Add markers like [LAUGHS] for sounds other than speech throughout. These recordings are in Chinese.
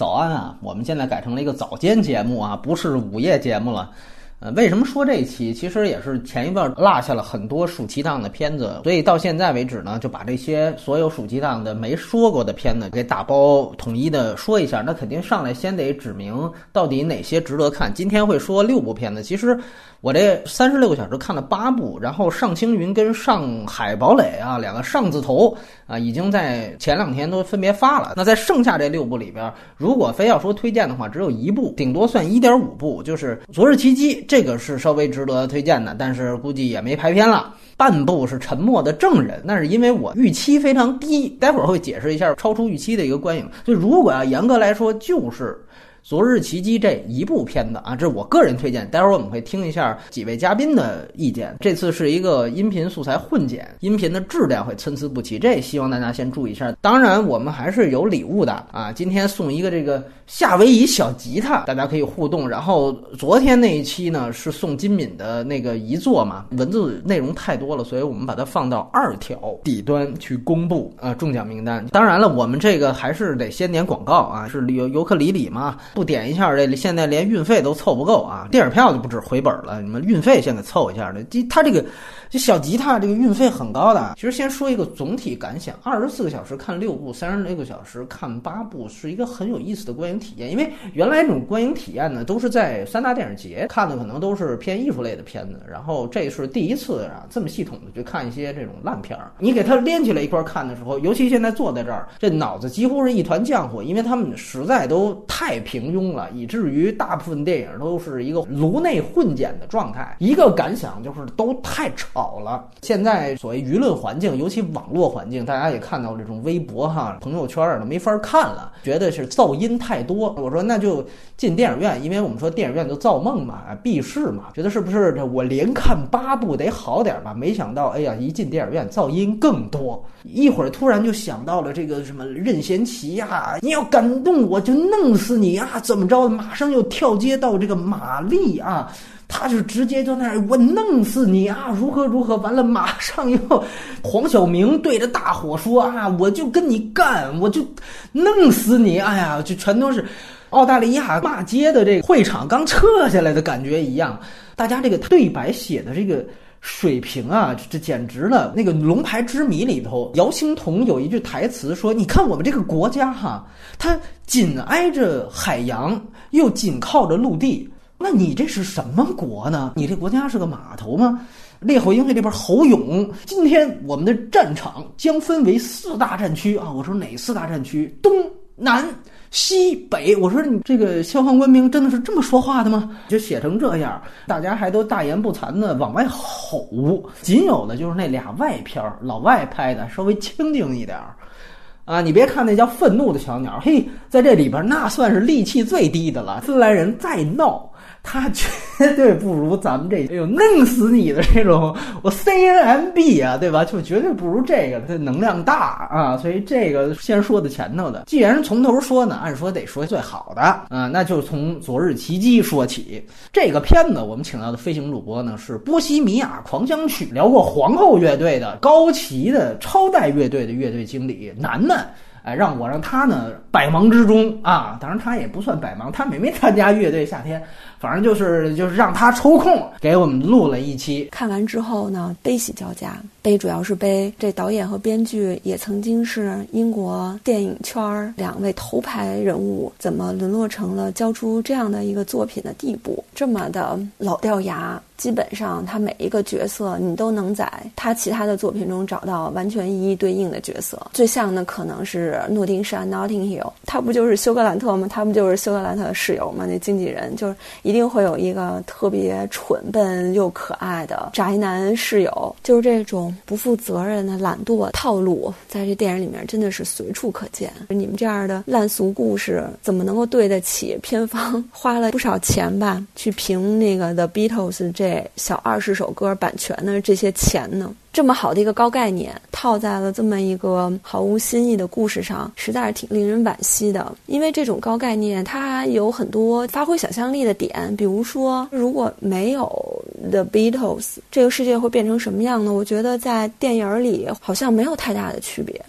早安啊！我们现在改成了一个早间节目啊，不是午夜节目了。呃，为什么说这一期？其实也是前一段落下了很多暑期档的片子，所以到现在为止呢，就把这些所有暑期档的没说过的片子给打包统一的说一下。那肯定上来先得指明到底哪些值得看。今天会说六部片子，其实。我这三十六个小时看了八部，然后上青云跟上海堡垒啊两个上字头啊，已经在前两天都分别发了。那在剩下这六部里边，如果非要说推荐的话，只有一部，顶多算一点五部，就是《昨日奇迹》，这个是稍微值得推荐的，但是估计也没排片了。半部是《沉默的证人》，那是因为我预期非常低，待会儿会解释一下超出预期的一个观影。就如果要严格来说，就是。《昨日奇迹》这一部片子啊，这是我个人推荐。待会儿我们会听一下几位嘉宾的意见。这次是一个音频素材混剪，音频的质量会参差不齐，这希望大家先注意一下。当然，我们还是有礼物的啊！今天送一个这个夏威夷小吉他，大家可以互动。然后昨天那一期呢是送金敏的那个遗作嘛，文字内容太多了，所以我们把它放到二条底端去公布啊中奖名单。当然了，我们这个还是得先点广告啊，是尤尤克里里嘛。不点一下，这现在连运费都凑不够啊！电影票就不止回本了，你们运费先给凑一下的。这他这个这小吉他这个运费很高的啊。其实先说一个总体感想：二十四个小时看六部，三十六个小时看八部，是一个很有意思的观影体验。因为原来这种观影体验呢，都是在三大电影节看的，可能都是偏艺术类的片子。然后这是第一次啊，这么系统的去看一些这种烂片儿。你给它连起来一块看的时候，尤其现在坐在这儿，这脑子几乎是一团浆糊，因为他们实在都太平。庸了，以至于大部分电影都是一个颅内混剪的状态。一个感想就是都太吵好了。现在所谓舆论环境，尤其网络环境，大家也看到这种微博哈、朋友圈都没法看了，觉得是噪音太多。我说那就进电影院，因为我们说电影院就造梦嘛，避世嘛，觉得是不是我连看八部得好点吧？没想到，哎呀，一进电影院噪音更多。一会儿突然就想到了这个什么任贤齐呀，你要敢动我就弄死你啊！怎么着？马上又跳接到这个玛丽啊，他就直接就那儿，我弄死你啊！如何如何？完了，马上又黄晓明对着大伙说啊，我就跟你干，我就弄死你！哎呀，就全都是澳大利亚骂街的这个会场刚撤下来的感觉一样，大家这个对白写的这个。水平啊，这简直了！那个《龙牌之谜》里头，姚星彤有一句台词说：“你看我们这个国家哈，它紧挨着海洋，又紧靠着陆地，那你这是什么国呢？你这国家是个码头吗？”《烈火英会》里边侯勇，今天我们的战场将分为四大战区啊！我说哪四大战区？东南。西北，我说你这个消防官兵真的是这么说话的吗？就写成这样，大家还都大言不惭的往外吼。仅有的就是那俩外片儿，老外拍的，稍微清静一点儿。啊，你别看那叫愤怒的小鸟，嘿，在这里边那算是戾气最低的了。芬兰人再闹。他绝对不如咱们这，哎呦，弄死你的这种，我 C N M B 啊，对吧？就绝对不如这个，它能量大啊，所以这个先说的前头的。既然从头说呢，按说得说最好的啊，那就从《昨日奇迹》说起。这个片子我们请到的飞行主播呢是《波西米亚狂想曲》聊过皇后乐队的高旗的超带乐队的乐队经理楠楠。哎，让我让他呢百忙之中啊，当然他也不算百忙，他没没参加乐队夏天，反正就是就是让他抽空给我们录了一期。看完之后呢，悲喜交加，悲主要是悲这导演和编剧也曾经是英国电影圈两位头牌人物，怎么沦落成了交出这样的一个作品的地步，这么的老掉牙。基本上，他每一个角色，你都能在他其他的作品中找到完全一一对应的角色。最像的可能是诺丁山 （Notting Hill），他不就是休格兰特吗？他不就是休格兰特的室友吗？那经纪人就是一定会有一个特别蠢笨又可爱的宅男室友，就是这种不负责任的懒惰套路，在这电影里面真的是随处可见。你们这样的烂俗故事，怎么能够对得起片方 [LAUGHS] 花了不少钱吧，去评那个 The Beatles 这？给小二十首歌版权的这些钱呢？这么好的一个高概念套在了这么一个毫无新意的故事上，实在是挺令人惋惜的。因为这种高概念，它有很多发挥想象力的点。比如说，如果没有 The Beatles，这个世界会变成什么样呢？我觉得在电影里好像没有太大的区别。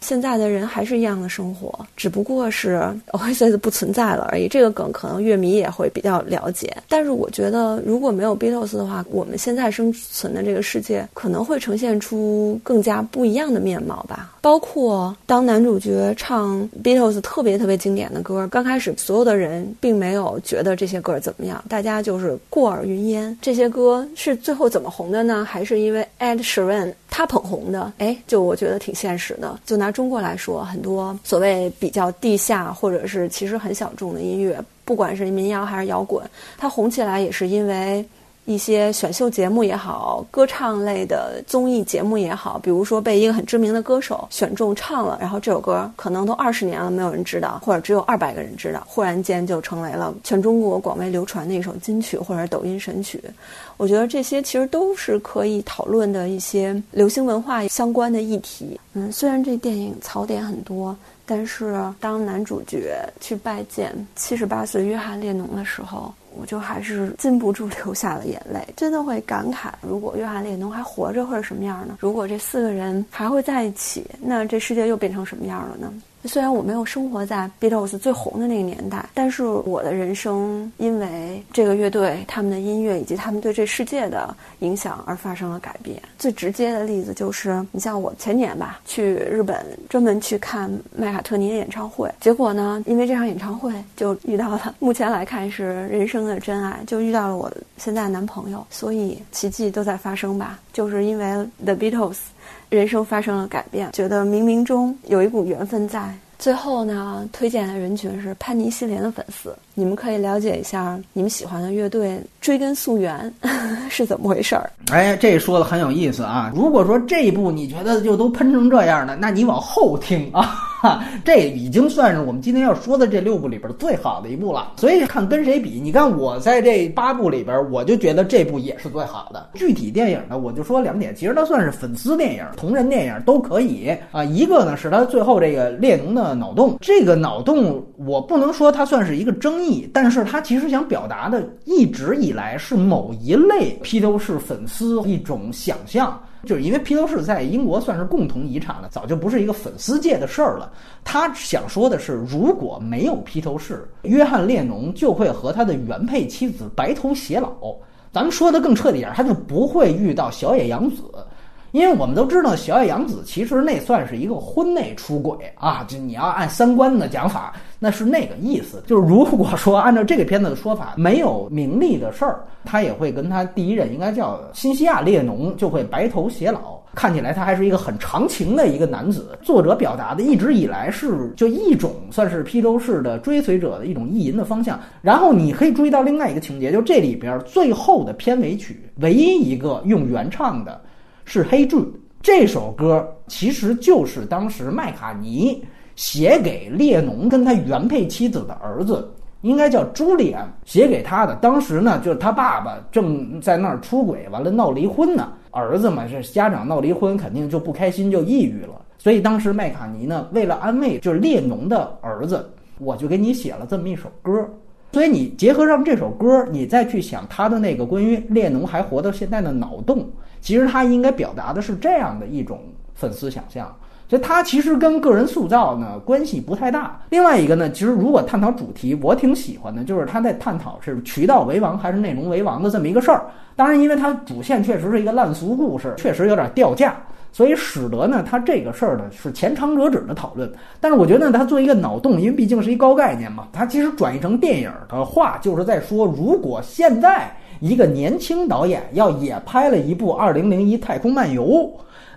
现在的人还是一样的生活，只不过是 [LAUGHS] Oasis 不存在了而已。这个梗可能乐迷也会比较了解。但是我觉得，如果没有 Beatles 的话，我们现在生存的这个世界可能会呈现出更加不一样的面貌吧。包括当男主角唱 Beatles 特别特别经典的歌，刚开始所有的人并没有觉得这些歌怎么样，大家就是过耳云烟。这些歌是最后怎么红的呢？还是因为 Ed Sheeran 他捧红的？哎，就我觉得挺现实的。就拿中国来说，很多所谓比较地下或者是其实很小众的音乐，不管是民谣还是摇滚，它红起来也是因为。一些选秀节目也好，歌唱类的综艺节目也好，比如说被一个很知名的歌手选中唱了，然后这首歌可能都二十年了没有人知道，或者只有二百个人知道，忽然间就成为了全中国广为流传的一首金曲或者抖音神曲。我觉得这些其实都是可以讨论的一些流行文化相关的议题。嗯，虽然这电影槽点很多，但是当男主角去拜见七十八岁约翰列侬的时候。我就还是禁不住 [LAUGHS] 流下了眼泪，真的会感慨，如果约翰列侬还活着会是什么样呢？如果这四个人还会在一起，那这世界又变成什么样了呢？虽然我没有生活在 Beatles 最红的那个年代，但是我的人生因为这个乐队、他们的音乐以及他们对这世界的影响而发生了改变。最直接的例子就是，你像我前年吧，去日本专门去看麦卡特尼的演唱会，结果呢，因为这场演唱会就遇到了目前来看是人生的真爱，就遇到了我现在的男朋友。所以奇迹都在发生吧，就是因为 The Beatles。人生发生了改变，觉得冥冥中有一股缘分在。最后呢，推荐的人群是潘尼西林的粉丝，你们可以了解一下你们喜欢的乐队，追根溯源 [LAUGHS] 是怎么回事儿。哎，这说的很有意思啊！如果说这一部你觉得就都喷成这样了，那你往后听啊。哈，[LAUGHS] 这已经算是我们今天要说的这六部里边最好的一部了。所以看跟谁比，你看我在这八部里边，我就觉得这部也是最好的。具体电影呢，我就说两点，其实它算是粉丝电影、同人电影都可以啊。一个呢是他最后这个列侬的脑洞，这个脑洞我不能说它算是一个争议，但是他其实想表达的一直以来是某一类披头士粉丝一种想象。就是因为披头士在英国算是共同遗产了，早就不是一个粉丝界的事儿了。他想说的是，如果没有披头士，约翰列侬就会和他的原配妻子白头偕老。咱们说的更彻底点，他就不会遇到小野洋子。因为我们都知道，小野洋子其实那算是一个婚内出轨啊，就你要按三观的讲法，那是那个意思。就是如果说按照这个片子的说法，没有名利的事儿，他也会跟他第一任应该叫新西亚列侬就会白头偕老。看起来他还是一个很长情的一个男子。作者表达的一直以来是就一种算是披头士的追随者的一种意淫的方向。然后你可以注意到另外一个情节，就这里边最后的片尾曲，唯一一个用原唱的。是《黑 e 这首歌，其实就是当时麦卡尼写给列侬跟他原配妻子的儿子，应该叫朱利安写给他的。当时呢，就是他爸爸正在那儿出轨，完了闹离婚呢。儿子嘛，是家长闹离婚，肯定就不开心，就抑郁了。所以当时麦卡尼呢，为了安慰就是列侬的儿子，我就给你写了这么一首歌。所以你结合上这首歌，你再去想他的那个关于列侬还活到现在的脑洞。其实他应该表达的是这样的一种粉丝想象，所以他其实跟个人塑造呢关系不太大。另外一个呢，其实如果探讨主题，我挺喜欢的，就是他在探讨是渠道为王还是内容为王的这么一个事儿。当然，因为它主线确实是一个烂俗故事，确实有点掉价，所以使得呢，他这个事儿呢是前长折纸的讨论。但是我觉得他作为一个脑洞，因为毕竟是一高概念嘛，它其实转译成电影的话，就是在说，如果现在。一个年轻导演要也拍了一部《二零零一太空漫游》，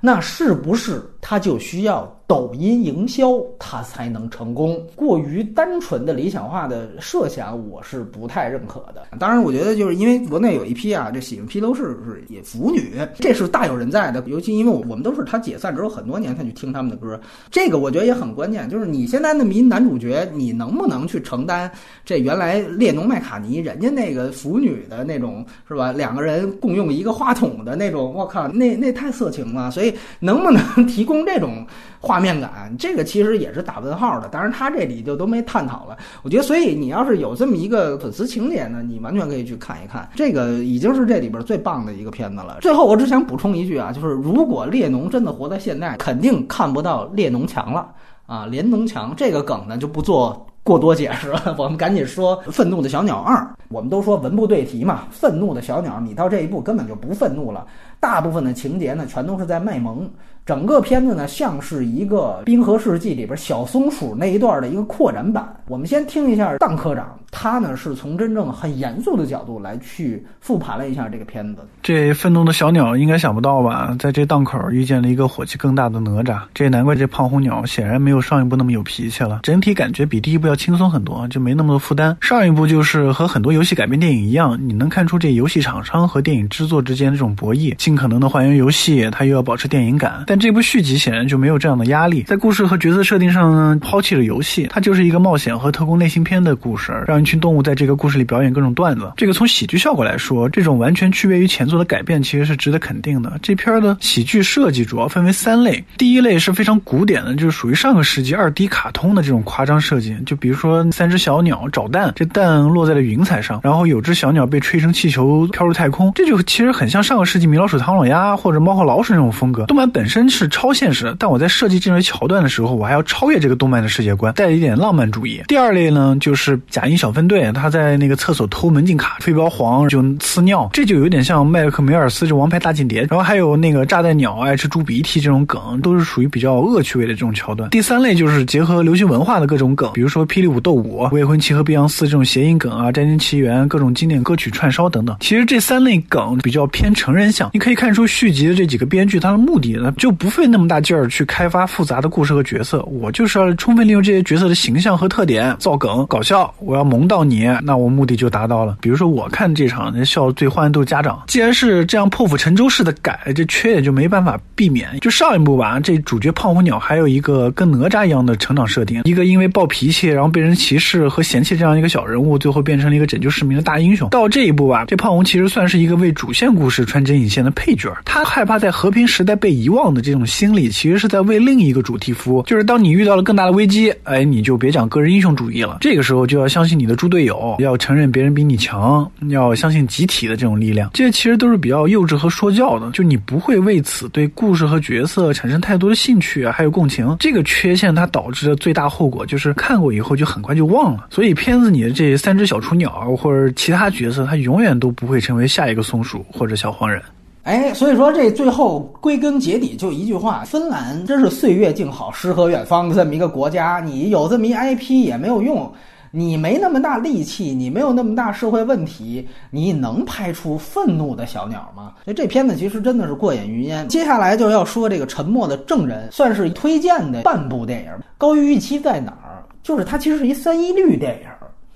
那是不是他就需要？抖音营销，它才能成功。过于单纯的理想化的设想，我是不太认可的。当然，我觉得就是因为国内有一批啊，这喜欢披头士是也腐女，这是大有人在的。尤其因为我我们都是他解散之后很多年才去听他们的歌，这个我觉得也很关键。就是你现在那么一男主角，你能不能去承担这原来列侬麦卡尼人家那个腐女的那种是吧？两个人共用一个话筒的那种，我靠，那那太色情了。所以能不能提供这种？画面感，这个其实也是打问号的。当然，他这里就都没探讨了。我觉得，所以你要是有这么一个粉丝情节呢，你完全可以去看一看。这个已经是这里边最棒的一个片子了。最后，我只想补充一句啊，就是如果列侬真的活在现代，肯定看不到列侬强了啊，连侬强这个梗呢就不做。过多解释了，我们赶紧说《愤怒的小鸟二》。我们都说文不对题嘛，《愤怒的小鸟》，你到这一步根本就不愤怒了，大部分的情节呢，全都是在卖萌。整个片子呢，像是一个《冰河世纪》里边小松鼠那一段的一个扩展版。我们先听一下当科长，他呢是从真正很严肃的角度来去复盘了一下这个片子。这愤怒的小鸟应该想不到吧，在这档口遇见了一个火气更大的哪吒。这也难怪这胖红鸟显然没有上一部那么有脾气了，整体感觉比第一部要轻松很多，就没那么多负担。上一部就是和很多游戏改编电影一样，你能看出这游戏厂商和电影制作之间这种博弈，尽可能的还原游戏，它又要保持电影感。但这部续集显然就没有这样的压力，在故事和角色设定上呢，抛弃了游戏，它就是一个冒险和特工类型片的故事，让一群动物在这个故事里表演各种段子。这个从喜剧效果来说，这种完全区别于前作的改变，其实是值得肯定的。这片的喜剧设计主要分为三类，第一类是非常古典的，就是属于上个世纪二 D 卡通的这种夸张设计，就比如说三只小鸟找蛋，这蛋落在了云彩上，然后有只小鸟被吹成气球飘入太空，这就其实很像上个世纪米老鼠、唐老鸭或者猫和老鼠那种风格。动漫本身是超。现实，但我在设计这类桥段的时候，我还要超越这个动漫的世界观，带一点浪漫主义。第二类呢，就是假音小分队，他在那个厕所偷门禁卡，飞镖黄就呲尿，这就有点像麦克梅尔斯这王牌大间谍。然后还有那个炸弹鸟爱吃猪鼻涕这种梗，都是属于比较恶趣味的这种桥段。第三类就是结合流行文化的各种梗，比如说霹雳舞斗舞、未婚妻和碧昂斯这种谐音梗啊，战争奇缘各种经典歌曲串烧等等。其实这三类梗比较偏成人向，你可以看出续集的这几个编剧他的目的呢，就不费。那么大劲儿去开发复杂的故事和角色，我就是要充分利用这些角色的形象和特点造梗搞笑，我要萌到你，那我目的就达到了。比如说我看这场，那笑最欢的都是家长。既然是这样破釜沉舟式的改，这缺点就没办法避免。就上一部吧，这主角胖虎鸟还有一个跟哪吒一样的成长设定，一个因为暴脾气然后被人歧视和嫌弃这样一个小人物，最后变成了一个拯救市民的大英雄。到这一步吧，这胖虎其实算是一个为主线故事穿针引线的配角，他害怕在和平时代被遗忘的这种。心理其实是在为另一个主题服务，就是当你遇到了更大的危机，哎，你就别讲个人英雄主义了，这个时候就要相信你的猪队友，要承认别人比你强，要相信集体的这种力量。这些其实都是比较幼稚和说教的，就你不会为此对故事和角色产生太多的兴趣啊，还有共情。这个缺陷它导致的最大后果就是看过以后就很快就忘了。所以片子里的这三只小雏鸟或者其他角色，他永远都不会成为下一个松鼠或者小黄人。哎，所以说这最后归根结底就一句话：芬兰真是岁月静好、诗和远方的这么一个国家。你有这么一 IP 也没有用，你没那么大力气，你没有那么大社会问题，你能拍出愤怒的小鸟吗？所以这片子其实真的是过眼云烟。接下来就要说这个《沉默的证人》，算是推荐的半部电影。高于预期在哪儿？就是它其实是一三一律电影。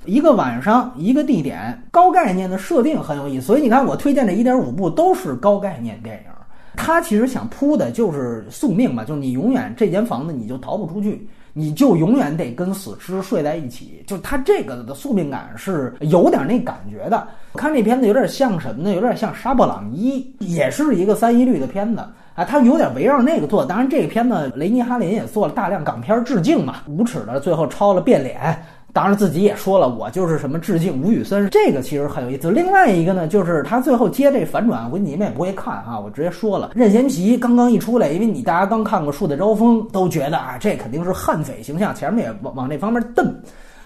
一个晚上，一个地点，高概念的设定很有意思。所以你看，我推荐这一点五部都是高概念电影。他其实想铺的就是宿命嘛，就是你永远这间房子你就逃不出去，你就永远得跟死尸睡在一起。就他这个的宿命感是有点那感觉的。我看这片子有点像什么呢？有点像《杀破狼一》，也是一个三一律的片子啊。他有点围绕那个做。当然，这个片子雷尼哈林也做了大量港片致敬嘛，无耻的最后抄了变脸。当然，自己也说了，我就是什么致敬吴宇森，这个其实很有意思。另外一个呢，就是他最后接这反转，我估计你们也不会看啊，我直接说了，任贤齐刚刚一出来，因为你大家刚看过《树大招风》，都觉得啊，这肯定是悍匪形象，前面也往往这方面蹬。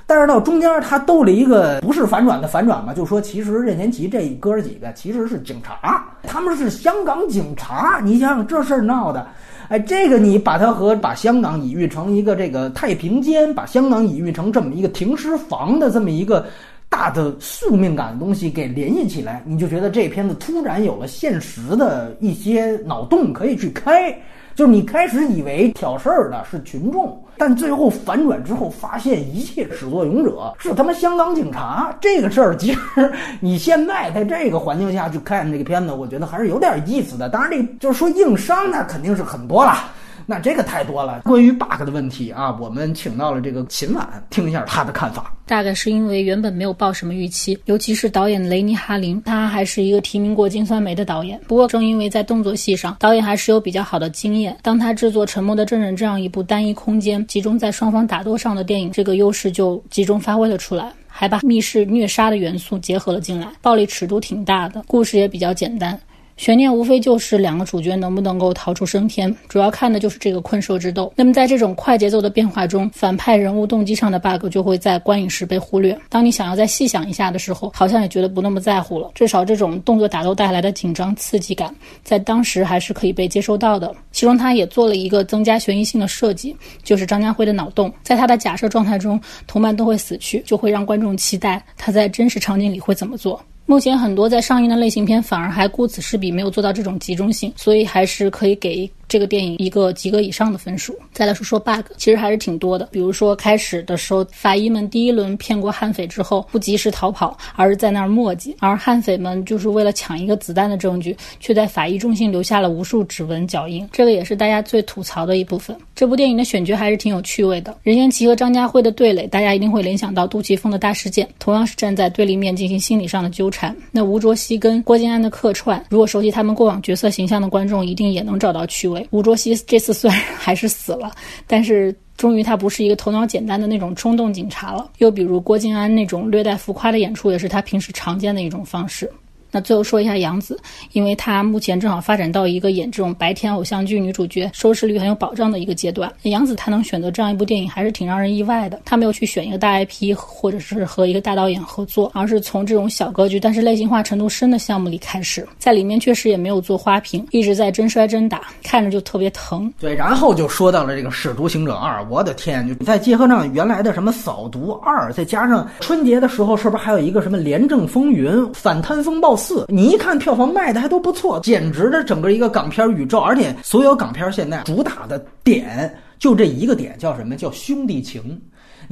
但是到中间他兜了一个不是反转的反转嘛，就说其实任贤齐这哥几个其实是警察，他们是香港警察，你想想这事儿闹的。哎，这个你把它和把香港隐喻成一个这个太平间，把香港隐喻成这么一个停尸房的这么一个大的宿命感的东西给联系起来，你就觉得这片子突然有了现实的一些脑洞可以去开。就是你开始以为挑事儿的是群众，但最后反转之后发现一切始作俑者是他妈香港警察。这个事儿其实你现在在这个环境下去看这个片子，我觉得还是有点意思的。当然，这就是说硬伤那肯定是很多了。那这个太多了。关于 bug 的问题啊，我们请到了这个秦晚，听一下他的看法。大概是因为原本没有抱什么预期，尤其是导演雷尼哈林，他还是一个提名过金酸梅的导演。不过正因为在动作戏上，导演还是有比较好的经验。当他制作《沉默的证人》这样一部单一空间、集中在双方打斗上的电影，这个优势就集中发挥了出来，还把密室虐杀的元素结合了进来，暴力尺度挺大的，故事也比较简单。悬念无非就是两个主角能不能够逃出升天，主要看的就是这个困兽之斗。那么在这种快节奏的变化中，反派人物动机上的 bug 就会在观影时被忽略。当你想要再细想一下的时候，好像也觉得不那么在乎了。至少这种动作打斗带来的紧张刺激感，在当时还是可以被接受到的。其中他也做了一个增加悬疑性的设计，就是张家辉的脑洞。在他的假设状态中，同伴都会死去，就会让观众期待他在真实场景里会怎么做。目前很多在上映的类型片反而还顾此失彼，没有做到这种集中性，所以还是可以给。这个电影一个及格以上的分数。再来说说 bug，其实还是挺多的。比如说开始的时候，法医们第一轮骗过悍匪之后，不及时逃跑，而是在那儿磨叽；而悍匪们就是为了抢一个子弹的证据，却在法医中心留下了无数指纹脚印。这个也是大家最吐槽的一部分。这部电影的选角还是挺有趣味的。任贤齐和张家辉的对垒，大家一定会联想到杜琪峰的大事件，同样是站在对立面进行心理上的纠缠。那吴卓羲跟郭晋安的客串，如果熟悉他们过往角色形象的观众，一定也能找到趣味。吴卓羲这次虽然 [LAUGHS] 还是死了，但是终于他不是一个头脑简单的那种冲动警察了。又比如郭晋安那种略带浮夸的演出，也是他平时常见的一种方式。那最后说一下杨紫，因为她目前正好发展到一个演这种白天偶像剧女主角收视率很有保障的一个阶段。杨紫她能选择这样一部电影，还是挺让人意外的。她没有去选一个大 IP，或者是和一个大导演合作，而是从这种小格局但是类型化程度深的项目里开始。在里面确实也没有做花瓶，一直在真摔真打，看着就特别疼。对，然后就说到了这个《使徒行者二》，我的天，就再结合上原来的什么《扫毒二》，再加上春节的时候是不是还有一个什么《廉政风云》《反贪风暴》？四，你一看票房卖的还都不错，简直的整个一个港片宇宙，而且所有港片现在主打的点就这一个点，叫什么叫兄弟情。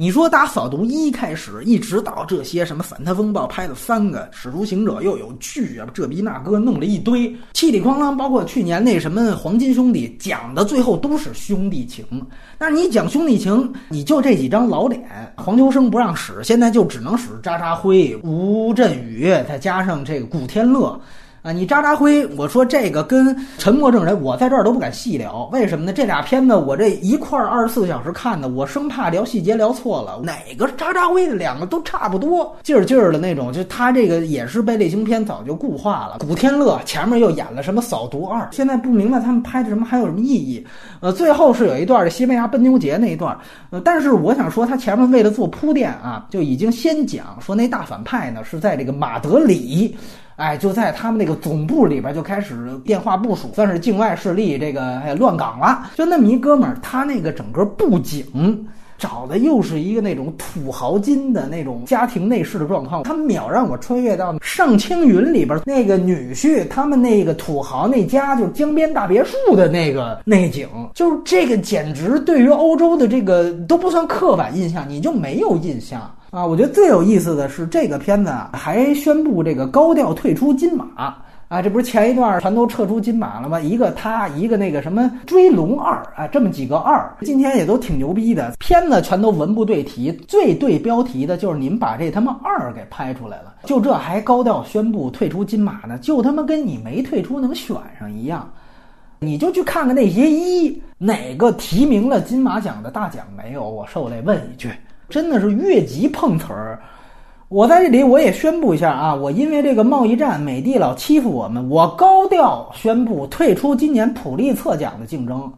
你说打扫毒一开始，一直到这些什么反贪风暴拍了三个，使徒行者又有剧啊，这逼那哥弄了一堆，气里哐啷，包括去年那什么黄金兄弟，讲的最后都是兄弟情。那你讲兄弟情，你就这几张老脸，黄秋生不让使，现在就只能使渣渣辉、吴镇宇，再加上这个古天乐。啊，你渣渣辉，我说这个跟沉默证人，我在这儿都不敢细聊，为什么呢？这俩片子我这一块二十四个小时看的，我生怕聊细节聊错了。哪个渣渣辉的两个都差不多，劲儿劲儿的那种，就他这个也是被类型片早就固化了。古天乐前面又演了什么扫毒二，现在不明白他们拍的什么还有什么意义。呃，最后是有一段西班牙奔牛节那一段，呃，但是我想说他前面为了做铺垫啊，就已经先讲说那大反派呢是在这个马德里。哎，就在他们那个总部里边就开始电话部署，算是境外势力这个哎乱港了。就那么一哥们儿，他那个整个布景找的又是一个那种土豪金的那种家庭内饰的状况，他秒让我穿越到上青云里边那个女婿他们那个土豪那家，就是江边大别墅的那个内景，就是这个简直对于欧洲的这个都不算刻板印象，你就没有印象。啊，我觉得最有意思的是这个片子啊，还宣布这个高调退出金马啊，这不是前一段全都撤出金马了吗？一个他，一个那个什么《追龙二》啊，这么几个二，今天也都挺牛逼的，片子全都文不对题，最对标题的就是你们把这他妈二给拍出来了，就这还高调宣布退出金马呢，就他妈跟你没退出能选上一样，你就去看看那些一哪个提名了金马奖的大奖没有？我受累问一句。真的是越级碰瓷儿！我在这里我也宣布一下啊，我因为这个贸易战，美帝老欺负我们，我高调宣布退出今年普利策奖的竞争。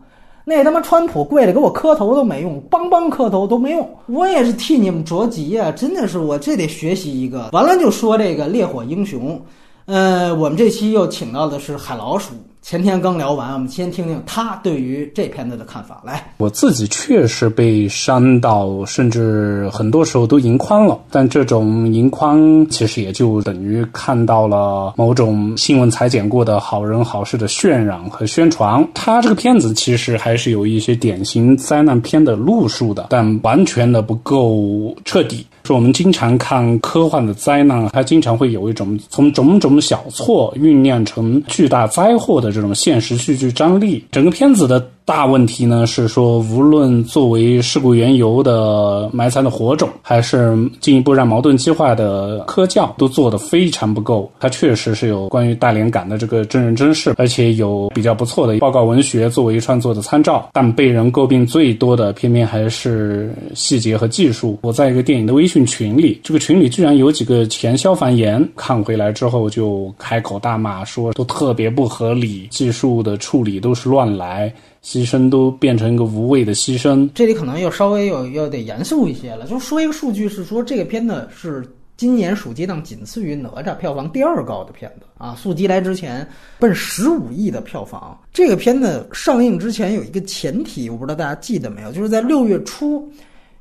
那他妈川普跪着给我磕头都没用，邦邦磕头都没用，我也是替你们着急啊！真的是我这得学习一个。完了就说这个烈火英雄，呃，我们这期又请到的是海老鼠。前天刚聊完，我们先听听他对于这片子的看法。来，我自己确实被伤到，甚至很多时候都盈眶了。但这种盈眶其实也就等于看到了某种新闻裁剪过的好人好事的渲染和宣传。他这个片子其实还是有一些典型灾难片的路数的，但完全的不够彻底。说我们经常看科幻的灾难，它经常会有一种从种种小错酝酿成巨大灾祸的这种现实戏剧张力。整个片子的大问题呢是说，无论作为事故缘由的埋藏的火种，还是进一步让矛盾激化的科教，都做得非常不够。它确实是有关于大连港的这个真人真事，而且有比较不错的报告文学作为创作的参照。但被人诟病最多的，偏偏还是细节和技术。我在一个电影的微信群里，这个群里居然有几个前消防员看回来之后就开口大骂，说都特别不合理，技术的处理都是乱来。牺牲都变成一个无谓的牺牲，这里可能又稍微又又得严肃一些了。就说一个数据是说，这个片子是今年暑期档仅次于哪吒票房第二高的片子啊！速激来之前奔十五亿的票房。这个片子上映之前有一个前提，我不知道大家记得没有，就是在六月初，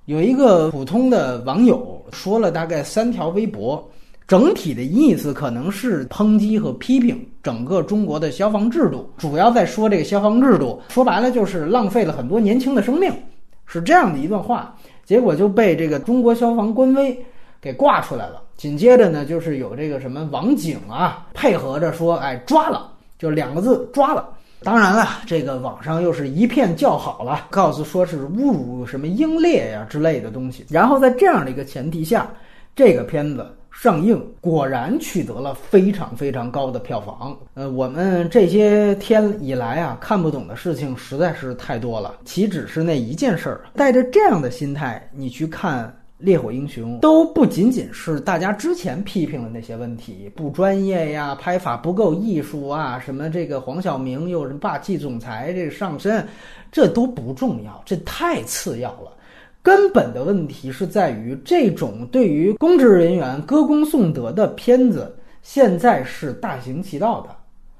有一个普通的网友说了大概三条微博。整体的意思可能是抨击和批评整个中国的消防制度，主要在说这个消防制度，说白了就是浪费了很多年轻的生命，是这样的一段话。结果就被这个中国消防官微给挂出来了。紧接着呢，就是有这个什么网警啊配合着说，哎，抓了，就两个字，抓了。当然了，这个网上又是一片叫好了，告诉说是侮辱什么英烈呀之类的东西。然后在这样的一个前提下，这个片子。上映果然取得了非常非常高的票房。呃，我们这些天以来啊，看不懂的事情实在是太多了，岂止是那一件事儿？带着这样的心态，你去看《烈火英雄》，都不仅仅是大家之前批评的那些问题，不专业呀，拍法不够艺术啊，什么这个黄晓明又是霸气总裁这上身，这都不重要，这太次要了。根本的问题是在于，这种对于公职人员歌功颂德的片子，现在是大行其道的。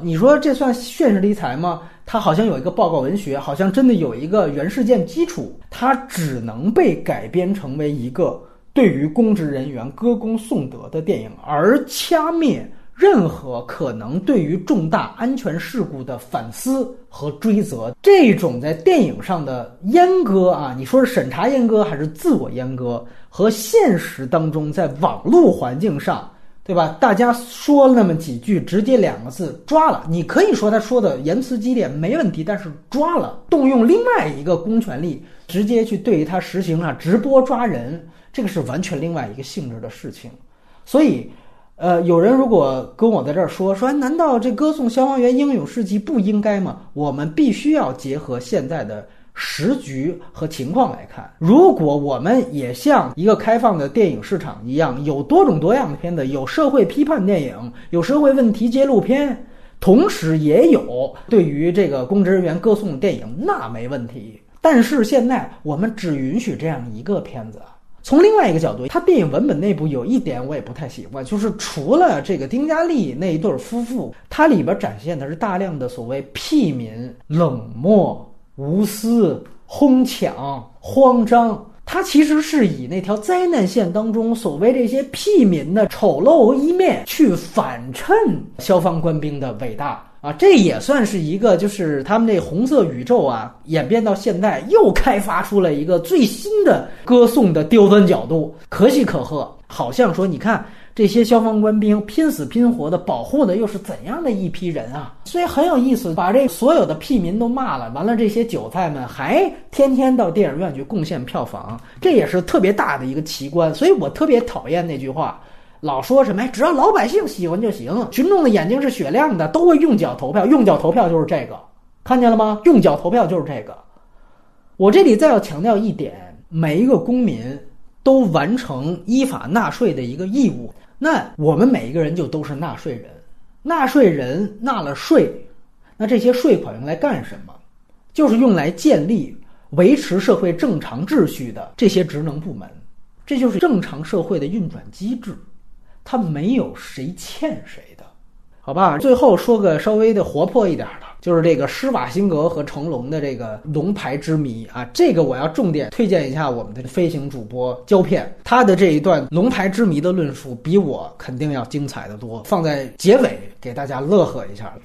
你说这算现实题材吗？它好像有一个报告文学，好像真的有一个原事件基础，它只能被改编成为一个对于公职人员歌功颂德的电影，而掐灭。任何可能对于重大安全事故的反思和追责，这种在电影上的阉割啊，你说是审查阉割还是自我阉割？和现实当中在网络环境上，对吧？大家说那么几句，直接两个字抓了。你可以说他说的言辞激烈没问题，但是抓了，动用另外一个公权力直接去对于他实行了直播抓人，这个是完全另外一个性质的事情，所以。呃，有人如果跟我在这儿说说，难道这歌颂消防员英勇事迹不应该吗？我们必须要结合现在的时局和情况来看。如果我们也像一个开放的电影市场一样，有多种多样的片子，有社会批判电影，有社会问题揭露片，同时也有对于这个公职人员歌颂的电影，那没问题。但是现在我们只允许这样一个片子。从另外一个角度，他电影文本内部有一点我也不太喜欢，就是除了这个丁嘉丽那一对夫妇，它里边展现的是大量的所谓屁民、冷漠、无私、哄抢、慌张。它其实是以那条灾难线当中所谓这些屁民的丑陋一面去反衬消防官兵的伟大。啊，这也算是一个，就是他们这红色宇宙啊，演变到现在又开发出了一个最新的歌颂的刁钻角度，可喜可贺。好像说，你看这些消防官兵拼死拼活的保护的又是怎样的一批人啊？所以很有意思，把这所有的屁民都骂了，完了这些韭菜们还天天到电影院去贡献票房，这也是特别大的一个奇观。所以我特别讨厌那句话。老说什么？只要老百姓喜欢就行。群众的眼睛是雪亮的，都会用脚投票。用脚投票就是这个，看见了吗？用脚投票就是这个。我这里再要强调一点：每一个公民都完成依法纳税的一个义务。那我们每一个人就都是纳税人。纳税人纳了税，那这些税款用来干什么？就是用来建立、维持社会正常秩序的这些职能部门。这就是正常社会的运转机制。他没有谁欠谁的，好吧？最后说个稍微的活泼一点的，就是这个施瓦辛格和成龙的这个龙牌之谜啊，这个我要重点推荐一下我们的飞行主播胶片，他的这一段龙牌之谜的论述比我肯定要精彩的多，放在结尾给大家乐呵一下。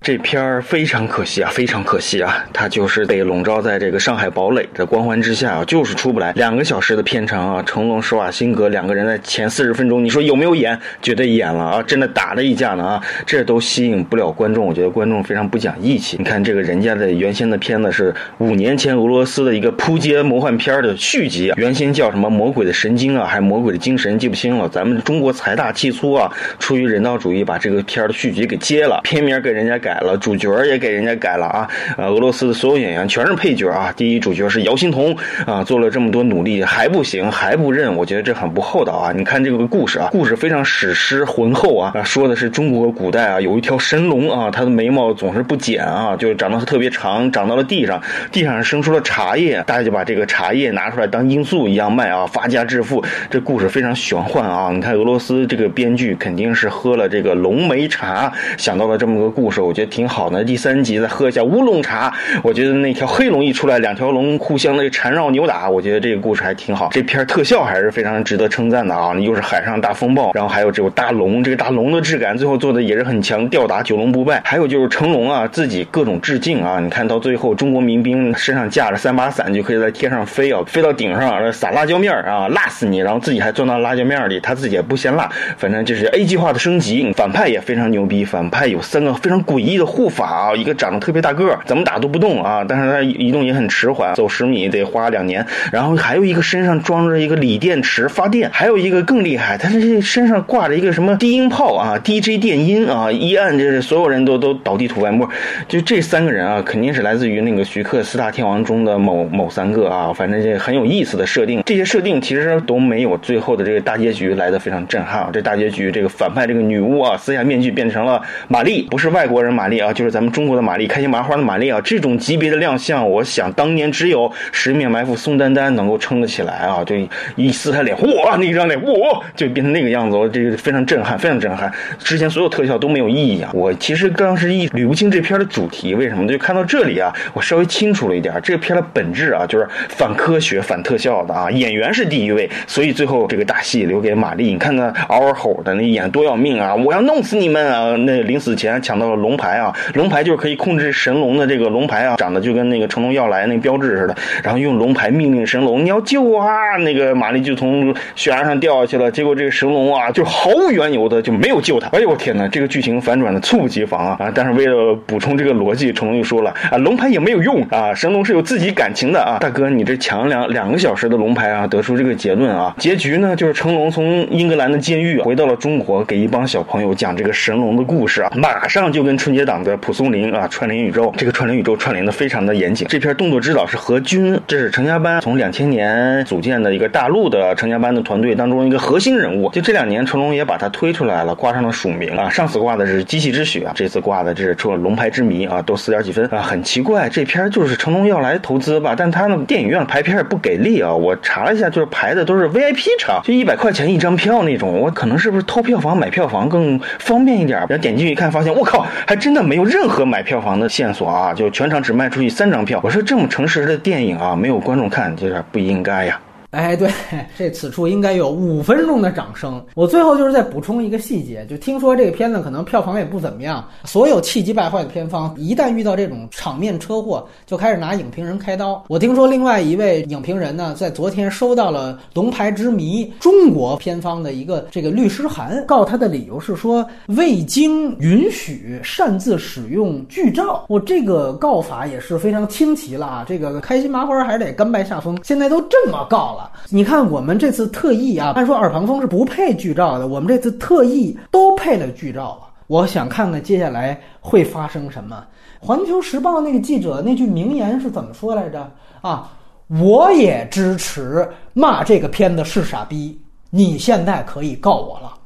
这片儿非常可惜啊，非常可惜啊！它就是被笼罩在这个上海堡垒的光环之下啊，就是出不来。两个小时的片长啊，成龙、施瓦辛格两个人在前四十分钟，你说有没有演？绝对演了啊！真的打了一架呢啊！这都吸引不了观众，我觉得观众非常不讲义气。你看这个人家的原先的片子是五年前俄罗斯的一个扑街魔幻片的续集，原先叫什么《魔鬼的神经》啊，还《魔鬼的精神》，记不清了。咱们中国财大气粗啊，出于人道主义，把这个片的续集给接了，片名给人家改。改了主角也给人家改了啊，呃，俄罗斯的所有演员全是配角啊。第一主角是姚欣彤啊，做了这么多努力还不行还不认，我觉得这很不厚道啊。你看这个故事啊，故事非常史诗浑厚啊，说的是中国古代啊有一条神龙啊，它的眉毛总是不剪啊，就长得特别长，长到了地上，地上生出了茶叶，大家就把这个茶叶拿出来当罂粟一样卖啊，发家致富。这故事非常玄幻啊。你看俄罗斯这个编剧肯定是喝了这个龙眉茶，想到了这么个故事，我。觉得挺好的。第三集再喝一下乌龙茶，我觉得那条黑龙一出来，两条龙互相的缠绕扭打，我觉得这个故事还挺好。这片特效还是非常值得称赞的啊！又是海上大风暴，然后还有这个大龙，这个大龙的质感最后做的也是很强，吊打九龙不败。还有就是成龙啊，自己各种致敬啊！你看到最后，中国民兵身上架着三把伞，就可以在天上飞啊，飞到顶上撒辣椒面啊，辣死你！然后自己还钻到辣椒面里，他自己也不嫌辣。反正就是 A 计划的升级，反派也非常牛逼，反派有三个非常诡异一。的护法啊，一个长得特别大个儿，怎么打都不动啊，但是他移动也很迟缓，走十米得花两年。然后还有一个身上装着一个锂电池发电，还有一个更厉害，他这身上挂着一个什么低音炮啊，[LAUGHS] DJ 电音啊，一按这所有人都都倒地吐白沫。就这三个人啊，肯定是来自于那个徐克四大天王中的某某三个啊，反正这很有意思的设定。这些设定其实都没有最后的这个大结局来的非常震撼。这大结局，这个反派这个女巫啊，撕下面具变成了玛丽，不是外国人玛丽啊，就是咱们中国的玛丽，开心麻花的玛丽啊，这种级别的亮相，我想当年只有《十面埋伏》宋丹丹能够撑得起来啊！就一撕他脸，哇，那一张脸，哇，就变成那个样子，我这个非常震撼，非常震撼。之前所有特效都没有意义啊！我其实当时一捋不清这片的主题，为什么？就看到这里啊，我稍微清楚了一点，这片的本质啊，就是反科学、反特效的啊。演员是第一位，所以最后这个大戏留给玛丽。你看看嗷嗷吼的那演多要命啊！我要弄死你们啊！那临死前抢到了龙牌牌啊！龙牌就是可以控制神龙的这个龙牌啊，长得就跟那个成龙要来那个标志似的。然后用龙牌命令神龙，你要救啊！那个玛丽就从悬崖上掉下去了。结果这个神龙啊，就毫无缘由的就没有救他。哎呦我天哪，这个剧情反转的猝不及防啊！啊，但是为了补充这个逻辑，成龙又说了啊，龙牌也没有用啊，神龙是有自己感情的啊。大哥，你这抢两两个小时的龙牌啊，得出这个结论啊。结局呢，就是成龙从英格兰的监狱回到了中国，给一帮小朋友讲这个神龙的故事啊，马上就跟春节档的蒲松龄啊串联宇宙，这个串联宇宙串联的非常的严谨。这片动作指导是何军，这是成家班从两千年组建的一个大陆的成家班的团队当中一个核心人物。就这两年，成龙也把他推出来了，挂上了署名啊。上次挂的是机器之血啊，这次挂的这是出了龙牌之谜啊，都四点几分啊，很奇怪，这片就是成龙要来投资吧，但他呢电影院排片也不给力啊。我查了一下，就是排的都是 VIP 场，就一百块钱一张票那种。我可能是不是偷票房买票房更方便一点？然后点进去一看，发现我靠，还真的没有任何买票房的线索啊！就全场只卖出去三张票。我说这么诚实的电影啊，没有观众看，就是不应该呀。哎，对，[LAUGHS] 这此处应该有五分钟的掌声。我最后就是再补充一个细节，就听说这个片子可能票房也不怎么样。所有气急败坏的片方，一旦遇到这种场面车祸，就开始拿影评人开刀。我听说另外一位影评人呢，在昨天收到了《龙牌之谜》中国片方的一个这个律师函，告他的理由是说未经允许擅自使用剧照。我这个告法也是非常清奇了啊！这个开心麻花还是得甘拜下风，现在都这么告了。你看，我们这次特意啊，按说耳旁风是不配剧照的，我们这次特意都配了剧照了。我想看看接下来会发生什么。环球时报那个记者那句名言是怎么说来着？啊，我也支持骂这个片子是傻逼，你现在可以告我了。